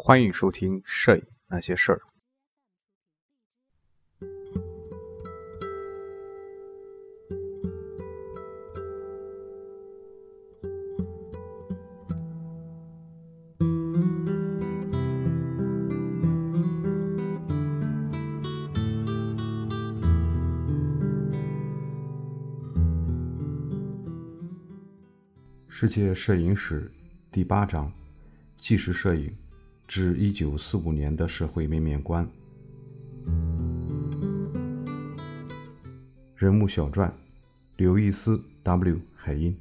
欢迎收听《摄影那些事儿》。世界摄影史第八章：纪实摄影至一九四五年的社会面面观。人物小传：刘易斯 ·W· 海因。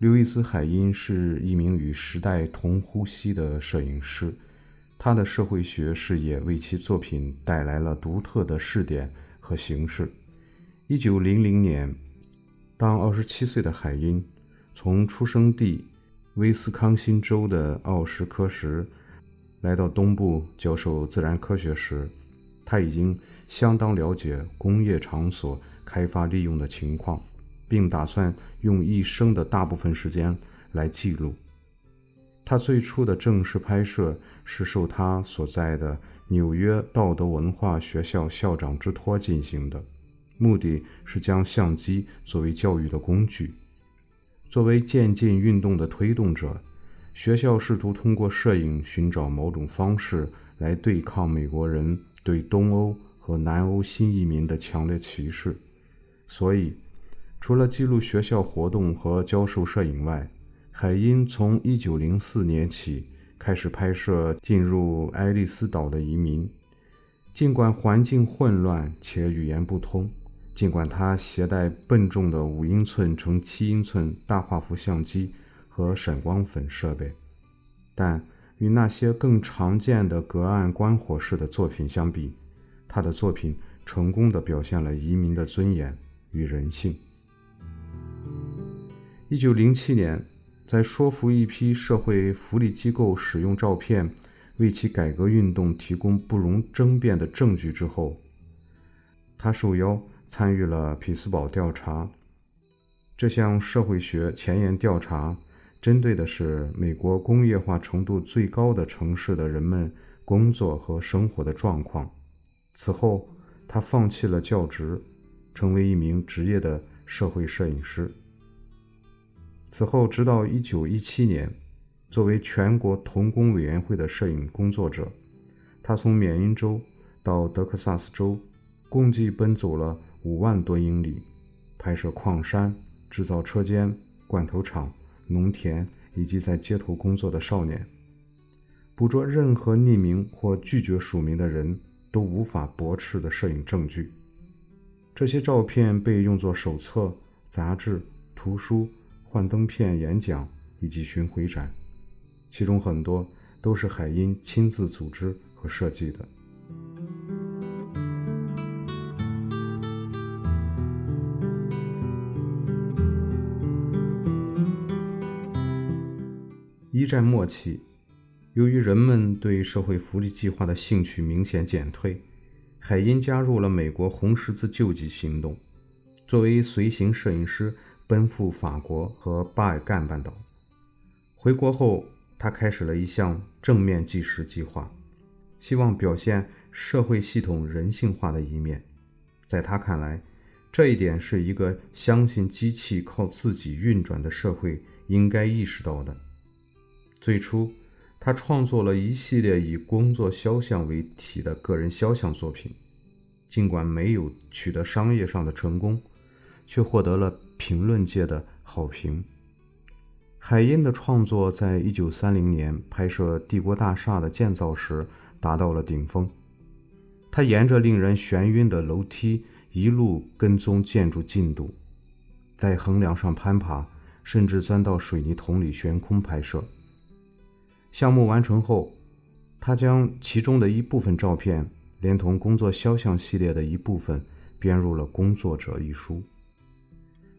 刘易斯·海因是一名与时代同呼吸的摄影师，他的社会学视野为其作品带来了独特的视点和形式。一九零零年，当二十七岁的海因从出生地威斯康辛州的奥什科什来到东部教授自然科学时，他已经相当了解工业场所开发利用的情况，并打算用一生的大部分时间来记录。他最初的正式拍摄是受他所在的纽约道德文化学校校长之托进行的。目的是将相机作为教育的工具，作为渐进运动的推动者，学校试图通过摄影寻找某种方式来对抗美国人对东欧和南欧新移民的强烈歧视。所以，除了记录学校活动和教授摄影外，海因从1904年起开始拍摄进入爱丽丝岛的移民，尽管环境混乱且语言不通。尽管他携带笨重的五英寸乘七英寸大画幅相机和闪光粉设备，但与那些更常见的隔岸观火式的作品相比，他的作品成功地表现了移民的尊严与人性。一九零七年，在说服一批社会福利机构使用照片为其改革运动提供不容争辩的证据之后，他受邀。参与了匹兹堡调查。这项社会学前沿调查针对的是美国工业化程度最高的城市的人们工作和生活的状况。此后，他放弃了教职，成为一名职业的社会摄影师。此后，直到1917年，作为全国童工委员会的摄影工作者，他从缅因州到德克萨斯州，共计奔走了。五万多英里，拍摄矿山、制造车间、罐头厂、农田以及在街头工作的少年，捕捉任何匿名或拒绝署名的人都无法驳斥的摄影证据。这些照片被用作手册、杂志、图书、幻灯片、演讲以及巡回展，其中很多都是海因亲自组织和设计的。一战末期，由于人们对社会福利计划的兴趣明显减退，海因加入了美国红十字救济行动，作为随行摄影师奔赴法国和巴尔干半岛。回国后，他开始了一项正面纪实计划，希望表现社会系统人性化的一面。在他看来，这一点是一个相信机器靠自己运转的社会应该意识到的。最初，他创作了一系列以工作肖像为题的个人肖像作品，尽管没有取得商业上的成功，却获得了评论界的好评。海因的创作在一九三零年拍摄帝国大厦的建造时达到了顶峰。他沿着令人眩晕的楼梯一路跟踪建筑进度，在横梁上攀爬，甚至钻到水泥桶里悬空拍摄。项目完成后，他将其中的一部分照片，连同工作肖像系列的一部分，编入了《工作者》一书。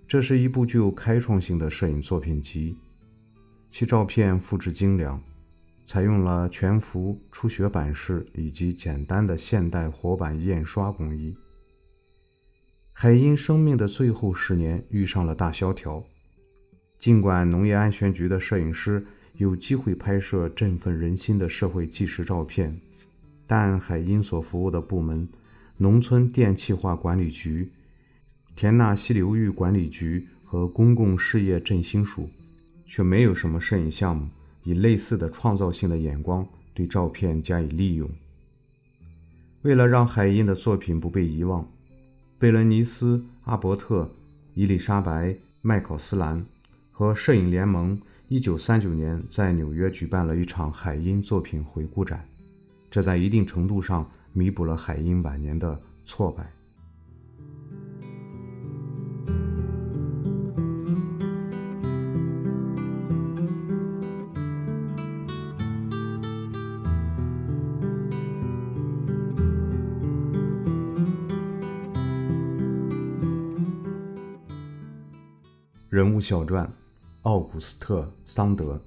这是一部具有开创性的摄影作品集，其照片复制精良，采用了全幅初学版式以及简单的现代活版印刷工艺。海因生命的最后十年遇上了大萧条。尽管农业安全局的摄影师有机会拍摄振奋人心的社会纪实照片，但海因所服务的部门——农村电气化管理局、田纳西流域管理局和公共事业振兴署，却没有什么摄影项目以类似的创造性的眼光对照片加以利用。为了让海因的作品不被遗忘，贝伦尼斯·阿伯特、伊丽莎白·麦考斯兰。和摄影联盟1939年在纽约举办了一场海因作品回顾展，这在一定程度上弥补了海因晚年的挫败。人物小传。奥古斯特·桑德。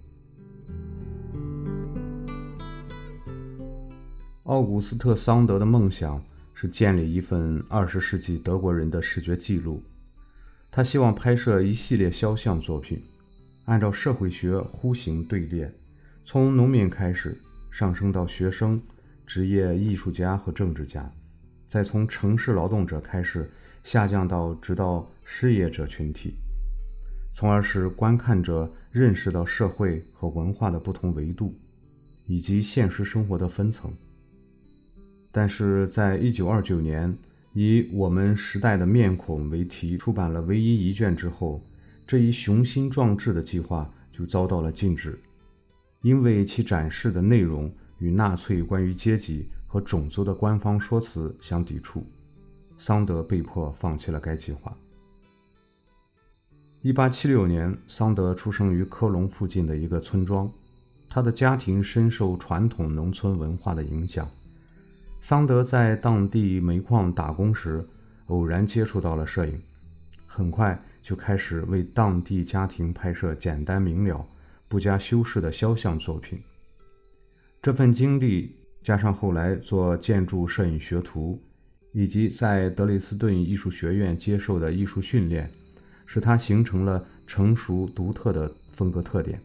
奥古斯特·桑德的梦想是建立一份二十世纪德国人的视觉记录。他希望拍摄一系列肖像作品，按照社会学弧形队列，从农民开始上升到学生、职业艺术家和政治家，再从城市劳动者开始下降到直到失业者群体。从而使观看者认识到社会和文化的不同维度，以及现实生活的分层。但是在一九二九年以《我们时代的面孔》为题出版了唯一一卷之后，这一雄心壮志的计划就遭到了禁止，因为其展示的内容与纳粹关于阶级和种族的官方说辞相抵触。桑德被迫放弃了该计划。一八七六年，桑德出生于科隆附近的一个村庄。他的家庭深受传统农村文化的影响。桑德在当地煤矿打工时，偶然接触到了摄影，很快就开始为当地家庭拍摄简单明了、不加修饰的肖像作品。这份经历加上后来做建筑摄影学徒，以及在德累斯顿艺术学院接受的艺术训练。使他形成了成熟独特的风格特点。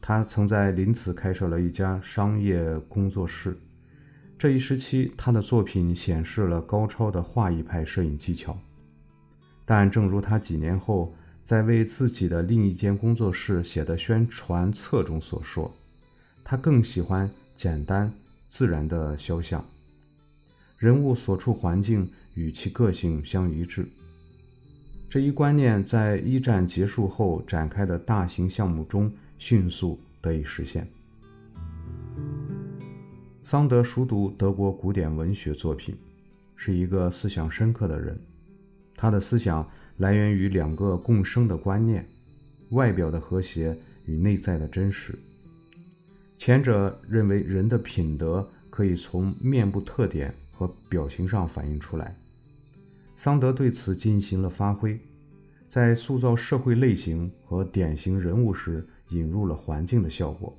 他曾在林茨开设了一家商业工作室。这一时期，他的作品显示了高超的画意派摄影技巧。但正如他几年后在为自己的另一间工作室写的宣传册中所说，他更喜欢简单自然的肖像，人物所处环境与其个性相一致。这一观念在一战结束后展开的大型项目中迅速得以实现。桑德熟读德国古典文学作品，是一个思想深刻的人。他的思想来源于两个共生的观念：外表的和谐与内在的真实。前者认为人的品德可以从面部特点和表情上反映出来。桑德对此进行了发挥，在塑造社会类型和典型人物时，引入了环境的效果。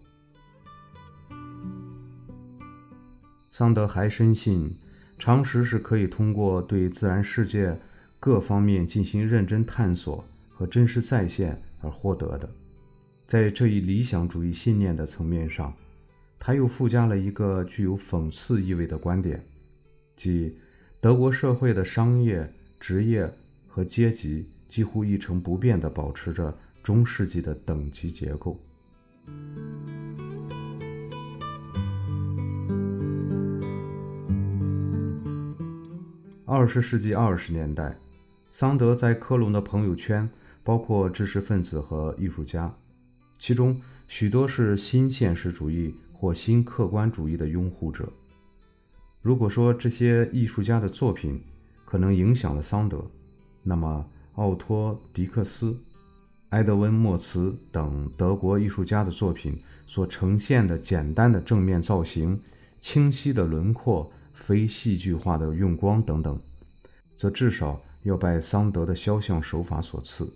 桑德还深信，常识是可以通过对自然世界各方面进行认真探索和真实再现而获得的。在这一理想主义信念的层面上，他又附加了一个具有讽刺意味的观点，即。德国社会的商业、职业和阶级几乎一成不变地保持着中世纪的等级结构。二十世纪二十年代，桑德在科隆的朋友圈包括知识分子和艺术家，其中许多是新现实主义或新客观主义的拥护者。如果说这些艺术家的作品可能影响了桑德，那么奥托·迪克斯、埃德温·莫茨等德国艺术家的作品所呈现的简单的正面造型、清晰的轮廓、非戏剧化的用光等等，则至少要拜桑德的肖像手法所赐，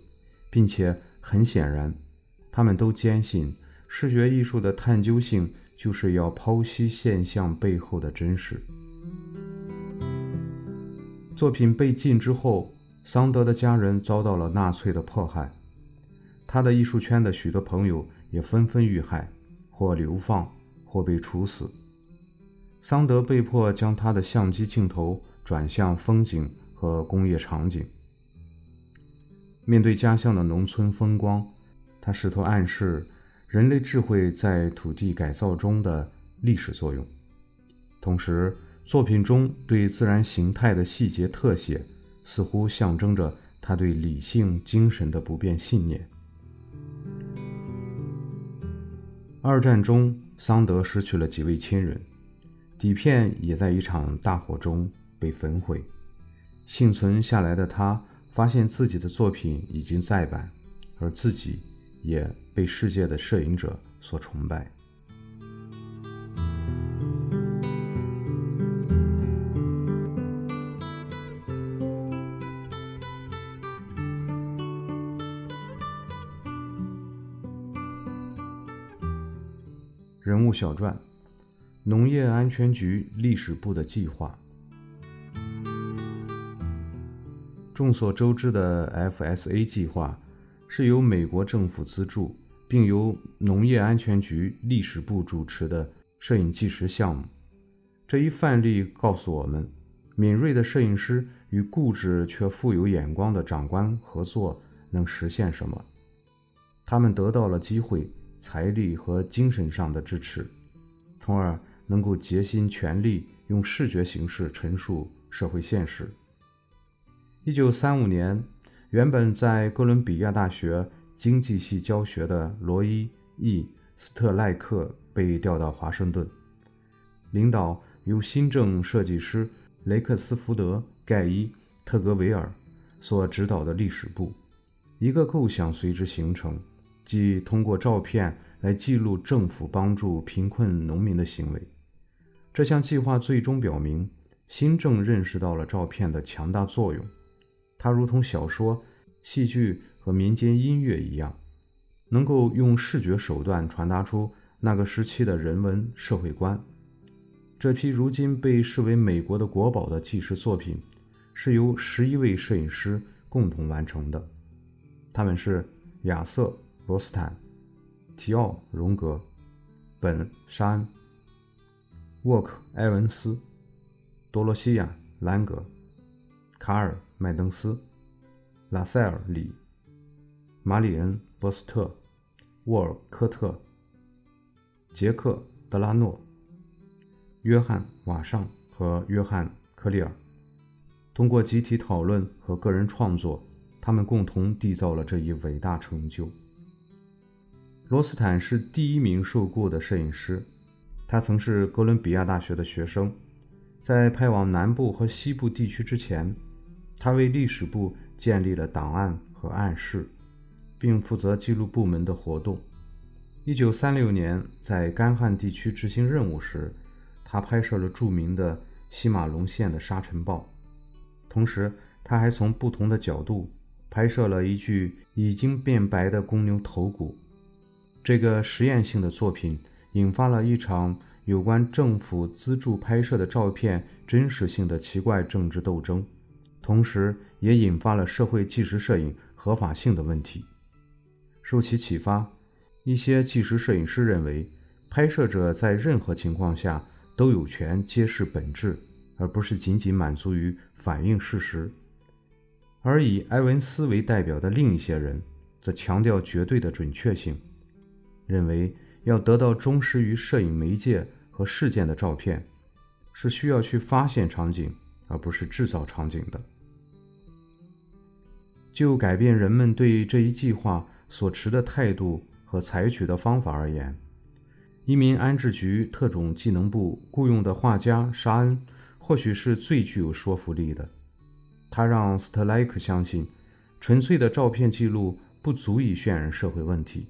并且很显然，他们都坚信视觉艺术的探究性。就是要剖析现象背后的真实。作品被禁之后，桑德的家人遭到了纳粹的迫害。他的艺术圈的许多朋友也纷纷遇害，或流放，或被处死。桑德被迫将他的相机镜头转向风景和工业场景。面对家乡的农村风光，他试图暗示人类智慧在土地改造中的历史作用。同时，作品中对自然形态的细节特写，似乎象征着他对理性精神的不变信念。二战中，桑德失去了几位亲人，底片也在一场大火中被焚毁。幸存下来的他，发现自己的作品已经再版，而自己也被世界的摄影者所崇拜。人物小传：农业安全局历史部的计划。众所周知的 FSA 计划是由美国政府资助，并由农业安全局历史部主持的摄影纪实项目。这一范例告诉我们，敏锐的摄影师与固执却富有眼光的长官合作能实现什么。他们得到了机会。财力和精神上的支持，从而能够竭心全力用视觉形式陈述社会现实。一九三五年，原本在哥伦比亚大学经济系教学的罗伊 ·E· 斯特赖克被调到华盛顿，领导由新政设计师雷克斯福德·盖伊·特格维尔所指导的历史部。一个构想随之形成。即通过照片来记录政府帮助贫困农民的行为。这项计划最终表明，新政认识到了照片的强大作用。它如同小说、戏剧和民间音乐一样，能够用视觉手段传达出那个时期的人文社会观。这批如今被视为美国的国宝的纪实作品，是由十一位摄影师共同完成的。他们是亚瑟。罗斯坦、提奥·荣格、本·沙恩、沃克·埃文斯、多罗西亚·兰格、卡尔·麦登斯、拉塞尔·里、马里恩·波斯特、沃尔科特、杰克·德拉诺、约翰·瓦尚和约翰·科利尔。通过集体讨论和个人创作，他们共同缔造了这一伟大成就。罗斯坦是第一名受雇的摄影师，他曾是哥伦比亚大学的学生。在派往南部和西部地区之前，他为历史部建立了档案和暗室，并负责记录部门的活动。1936年，在干旱地区执行任务时，他拍摄了著名的西马龙县的沙尘暴。同时，他还从不同的角度拍摄了一具已经变白的公牛头骨。这个实验性的作品引发了一场有关政府资助拍摄的照片真实性的奇怪政治斗争，同时也引发了社会纪实摄影合法性的问题。受其启发，一些纪实摄影师认为，拍摄者在任何情况下都有权揭示本质，而不是仅仅满足于反映事实。而以埃文斯为代表的另一些人，则强调绝对的准确性。认为要得到忠实于摄影媒介和事件的照片，是需要去发现场景，而不是制造场景的。就改变人们对这一计划所持的态度和采取的方法而言，移民安置局特种技能部雇佣的画家沙恩或许是最具有说服力的。他让斯特莱克相信，纯粹的照片记录不足以渲染社会问题。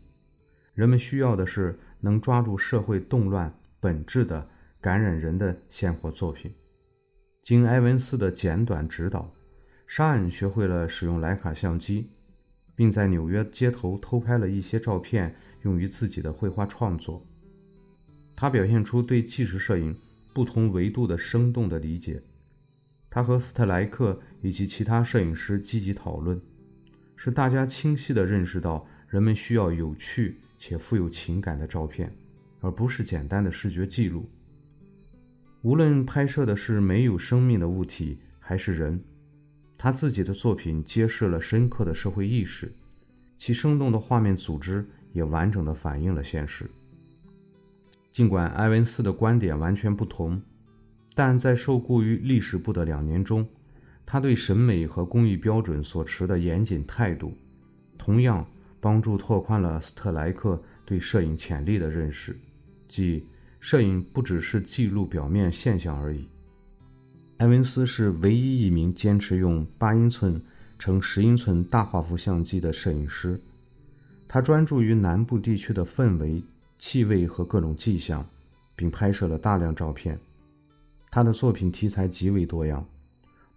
人们需要的是能抓住社会动乱本质的、感染人的鲜活作品。经埃文斯的简短指导，沙恩学会了使用徕卡相机，并在纽约街头偷拍了一些照片，用于自己的绘画创作。他表现出对纪实摄影不同维度的生动的理解。他和斯特莱克以及其他摄影师积极讨论，使大家清晰地认识到。人们需要有趣且富有情感的照片，而不是简单的视觉记录。无论拍摄的是没有生命的物体还是人，他自己的作品揭示了深刻的社会意识，其生动的画面组织也完整的反映了现实。尽管埃文斯的观点完全不同，但在受雇于历史部的两年中，他对审美和工艺标准所持的严谨态度，同样帮助拓宽了斯特莱克对摄影潜力的认识，即摄影不只是记录表面现象而已。埃文斯是唯一一名坚持用八英寸乘十英寸大画幅相机的摄影师，他专注于南部地区的氛围。气味和各种迹象，并拍摄了大量照片。他的作品题材极为多样，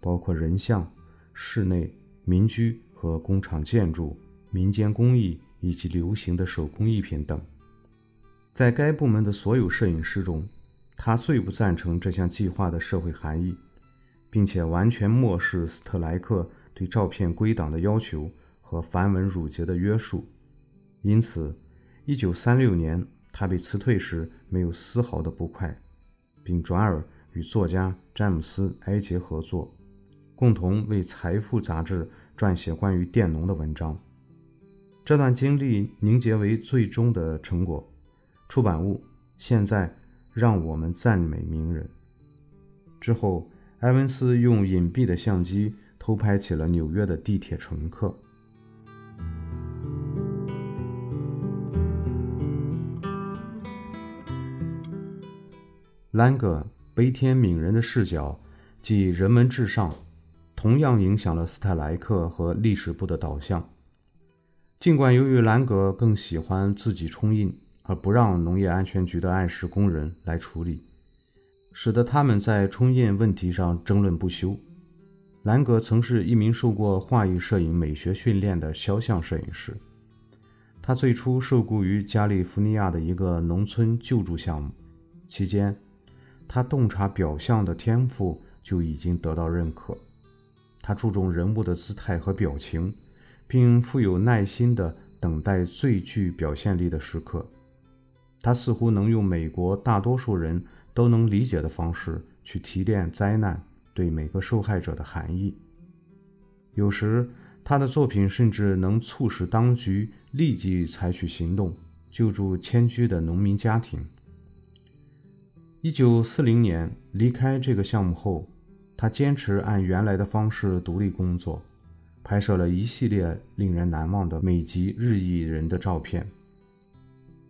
包括人像、室内、民居和工厂建筑、民间工艺以及流行的手工艺品等。在该部门的所有摄影师中，他最不赞成这项计划的社会含义，并且完全漠视斯特莱克对照片归档的要求和繁文缛节的约束。因此。一九三六年，他被辞退时没有丝毫的不快，并转而与作家詹姆斯·埃杰合作，共同为《财富》杂志撰写关于佃农的文章。这段经历凝结为最终的成果，出版物。现在，让我们赞美名人。之后，埃文斯用隐蔽的相机偷拍起了纽约的地铁乘客。兰格悲天悯人的视角即人文至上，同样影响了斯特莱克和历史部的导向。尽管由于兰格更喜欢自己冲印，而不让农业安全局的按时工人来处理，使得他们在冲印问题上争论不休。兰格曾是一名受过画意摄影美学训练的肖像摄影师，他最初受雇于加利福尼亚的一个农村救助项目，期间。他洞察表象的天赋就已经得到认可。他注重人物的姿态和表情，并富有耐心地等待最具表现力的时刻。他似乎能用美国大多数人都能理解的方式去提炼灾难对每个受害者的含义。有时，他的作品甚至能促使当局立即采取行动，救助迁居的农民家庭。一九四零年离开这个项目后，他坚持按原来的方式独立工作，拍摄了一系列令人难忘的美籍日裔人的照片。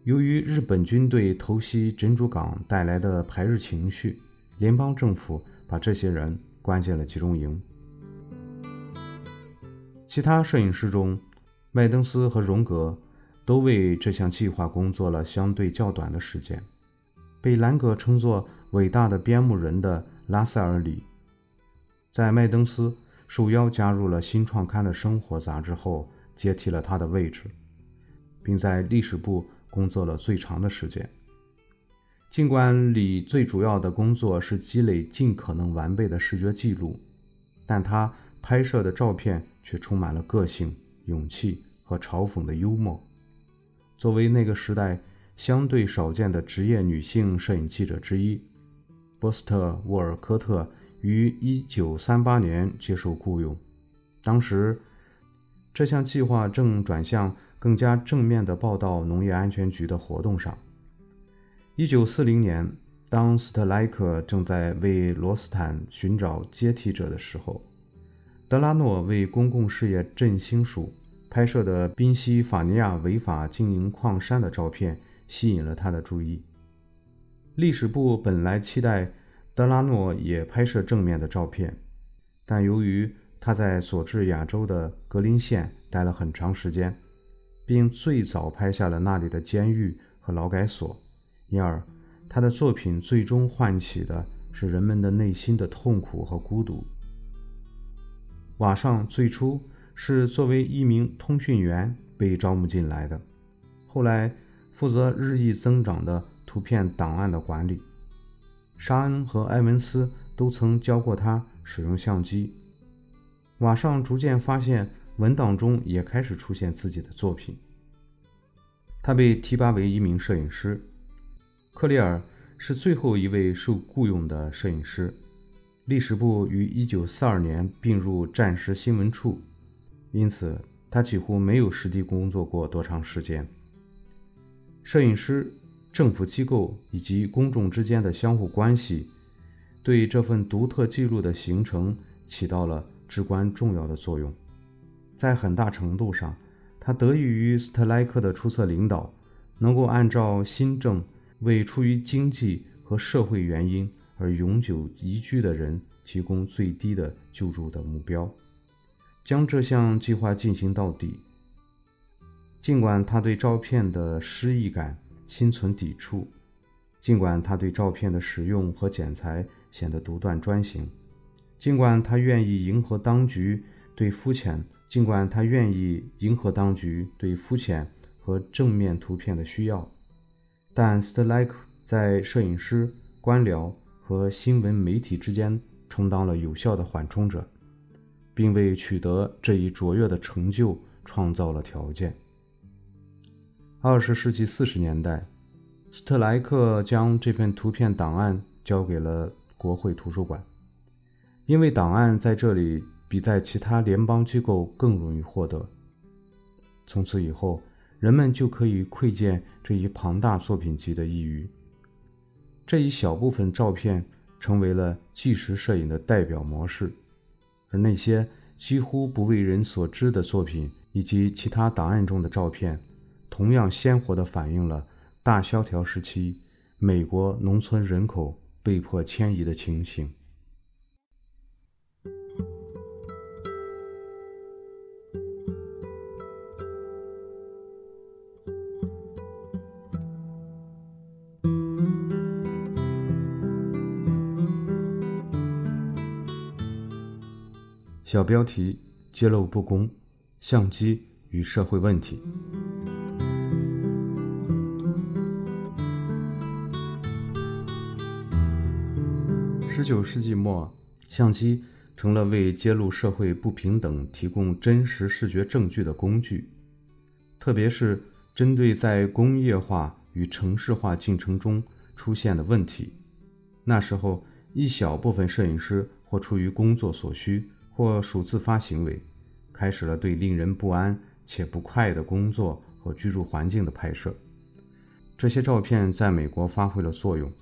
由于日本军队偷袭珍珠港带来的排日情绪，联邦政府把这些人关进了集中营。其他摄影师中，麦登斯和荣格都为这项计划工作了相对较短的时间。被兰格称作伟大的边牧人的拉塞尔里，在麦登斯受邀加入了新创刊的生活杂志后，接替了他的位置，并在历史部工作了最长的时间。尽管李最主要的工作是积累尽可能完备的视觉记录，但他拍摄的照片却充满了个性、勇气和嘲讽的幽默。作为那个时代。相对少见的职业女性摄影记者之一，波斯特·沃尔科特于1938年接受雇佣。当时，这项计划正转向更加正面的报道农业安全局的活动上。1940年，当斯特莱克正在为罗斯坦寻找接替者的时候，德拉诺为公共事业振兴署拍摄的宾夕法尼亚违法经营矿山的照片。吸引了他的注意。历史部本来期待德拉诺也拍摄正面的照片，但由于他在佐治亚州的格林县待了很长时间，并最早拍下了那里的监狱和劳改所，因而他的作品最终唤起的是人们的内心的痛苦和孤独。瓦尚最初是作为一名通讯员被招募进来的，后来。负责日益增长的图片档案的管理，沙恩和埃文斯都曾教过他使用相机。瓦尚逐渐发现文档中也开始出现自己的作品，他被提拔为一名摄影师。克里尔是最后一位受雇佣的摄影师。历史部于1942年并入战时新闻处，因此他几乎没有实地工作过多长时间。摄影师、政府机构以及公众之间的相互关系，对这份独特记录的形成起到了至关重要的作用。在很大程度上，他得益于斯特莱克的出色领导，能够按照新政为出于经济和社会原因。而永久移居的人提供最低的救助的目标，将这项计划进行到底。尽管他对照片的诗意感心存抵触，尽管他对照片的使用和剪裁显得独断专行，尽管他愿意迎合当局对肤浅，尽管他愿意迎合当局对肤浅和正面图片的需要，但斯特莱克在摄影师、官僚。和新闻媒体之间充当了有效的缓冲者，并为取得这一卓越的成就创造了条件。二十世纪四十年代，斯特莱克将这份图片档案交给了国会图书馆，因为档案在这里比在其他联邦机构更容易获得。从此以后，人们就可以窥见这一庞大作品集的意蕴。这一小部分照片成为了纪实摄影的代表模式，而那些几乎不为人所知的作品以及其他档案中的照片，同样鲜活地反映了大萧条时期美国农村人口被迫迁移的情形。小标题：揭露不公，相机与社会问题。十九世纪末，相机成了为揭露社会不平等提供真实视觉证据的工具，特别是针对在工业化与城市化进程中出现的问题。那时候，一小部分摄影师或出于工作所需。或属自发行为，开始了对令人不安且不快的工作和居住环境的拍摄。这些照片在美国发挥了作用，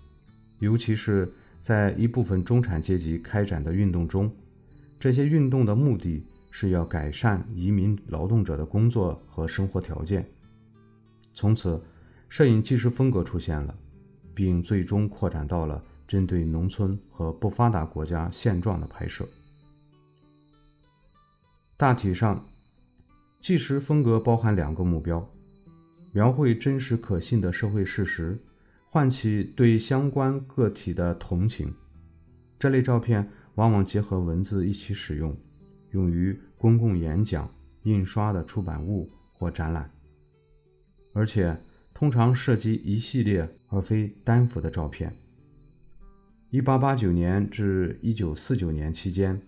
尤其是在一部分中产阶级开展的运动中。这些运动的目的是要改善移民劳动者的工作和生活条件。从此，摄影纪实风格出现了，并最终扩展到了针对农村和不发达国家现状的拍摄。大体上，纪实风格包含两个目标：描绘真实可信的社会事实，唤起对相关个体的同情。这类照片往往结合文字一起使用，用于公共演讲、印刷的出版物或展览，而且通常涉及一系列而非单幅的照片。1889年至1949年期间，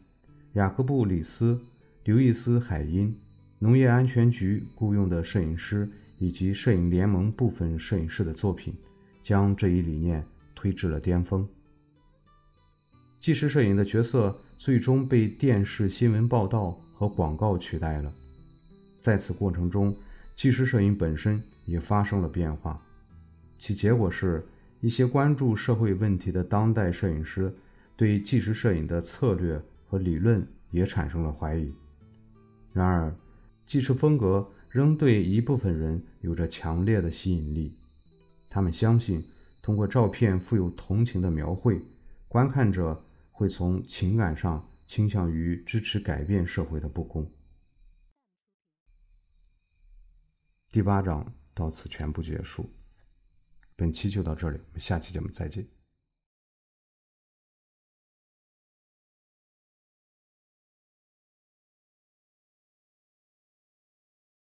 雅各布·里斯。刘易斯·海因、农业安全局雇佣的摄影师以及摄影联盟部分摄影师的作品，将这一理念推至了巅峰。纪实摄影的角色最终被电视新闻报道和广告取代了。在此过程中，纪实摄影本身也发生了变化，其结果是一些关注社会问题的当代摄影师对纪实摄影的策略和理论也产生了怀疑。然而，纪实风格仍对一部分人有着强烈的吸引力。他们相信，通过照片富有同情的描绘，观看者会从情感上倾向于支持改变社会的不公。第八章到此全部结束。本期就到这里，我们下期节目再见。